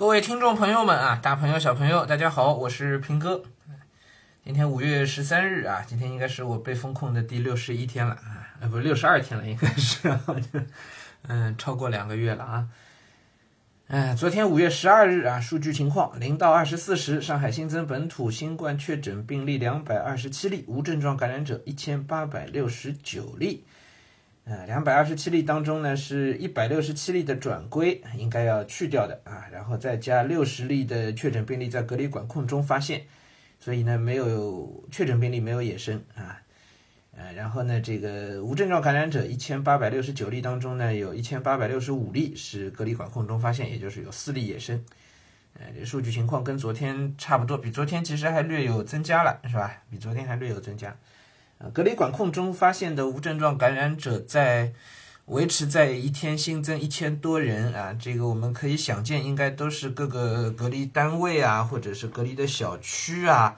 各位听众朋友们啊，大朋友小朋友，大家好，我是平哥。今天五月十三日啊，今天应该是我被封控的第六十一天了啊，呃，不六十二天了，应该是，嗯，超过两个月了啊。嗯，昨天五月十二日啊，数据情况，零到二十四时，上海新增本土新冠确诊病例两百二十七例，无症状感染者一千八百六十九例。呃，两百二十七例当中呢，是一百六十七例的转归，应该要去掉的啊，然后再加六十例的确诊病例在隔离管控中发现，所以呢，没有确诊病例没有野生啊，呃，然后呢，这个无症状感染者一千八百六十九例当中呢，有一千八百六十五例是隔离管控中发现，也就是有四例野生，呃，这数据情况跟昨天差不多，比昨天其实还略有增加了，是吧？比昨天还略有增加。隔离管控中发现的无症状感染者在维持在一天新增一千多人啊，这个我们可以想见，应该都是各个隔离单位啊，或者是隔离的小区啊，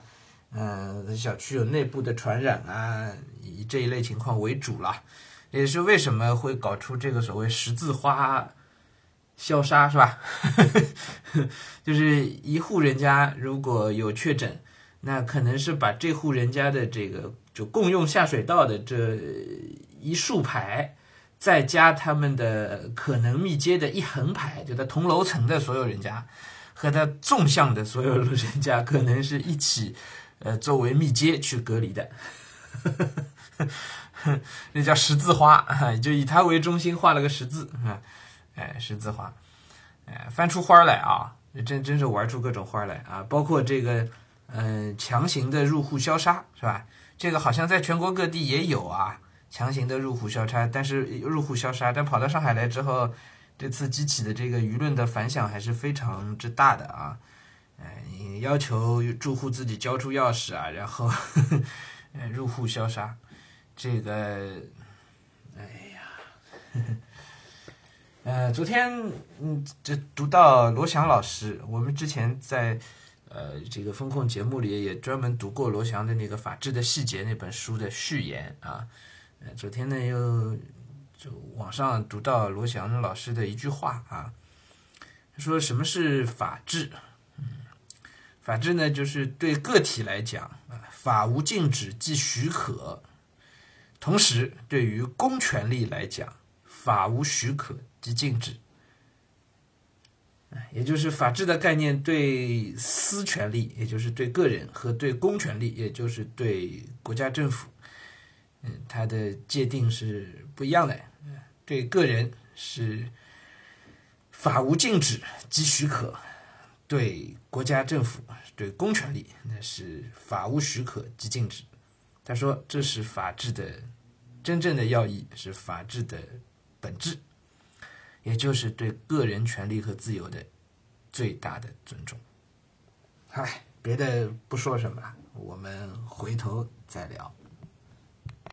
嗯，小区有内部的传染啊，以这一类情况为主了。也是为什么会搞出这个所谓十字花消杀，是吧？就是一户人家如果有确诊，那可能是把这户人家的这个。就共用下水道的这一竖排，再加他们的可能密接的一横排，就在同楼层的所有人家和他纵向的所有人家，可能是一起呃作为密接去隔离的，那叫十字花，就以他为中心画了个十字啊，哎，十字花，哎，翻出花来啊，真真是玩出各种花来啊，包括这个嗯强行的入户消杀，是吧？这个好像在全国各地也有啊，强行的入户消杀，但是入户消杀，但跑到上海来之后，这次激起的这个舆论的反响还是非常之大的啊，哎，要求住户自己交出钥匙啊，然后 入户消杀，这个，哎呀，呃，昨天嗯，这读到罗翔老师，我们之前在。呃，这个风控节目里也专门读过罗翔的那个《法治的细节》那本书的序言啊。呃，昨天呢又就网上读到罗翔老师的一句话啊，说什么是法治？嗯，法治呢就是对个体来讲啊，法无禁止即许可；同时对于公权力来讲，法无许可即禁止。也就是法治的概念对私权利，也就是对个人和对公权力，也就是对国家政府，嗯，它的界定是不一样的。对个人是法无禁止即许可，对国家政府、对公权力那是法无许可即禁止。他说，这是法治的真正的要义，是法治的本质。也就是对个人权利和自由的最大的尊重。嗨，别的不说什么了，我们回头再聊。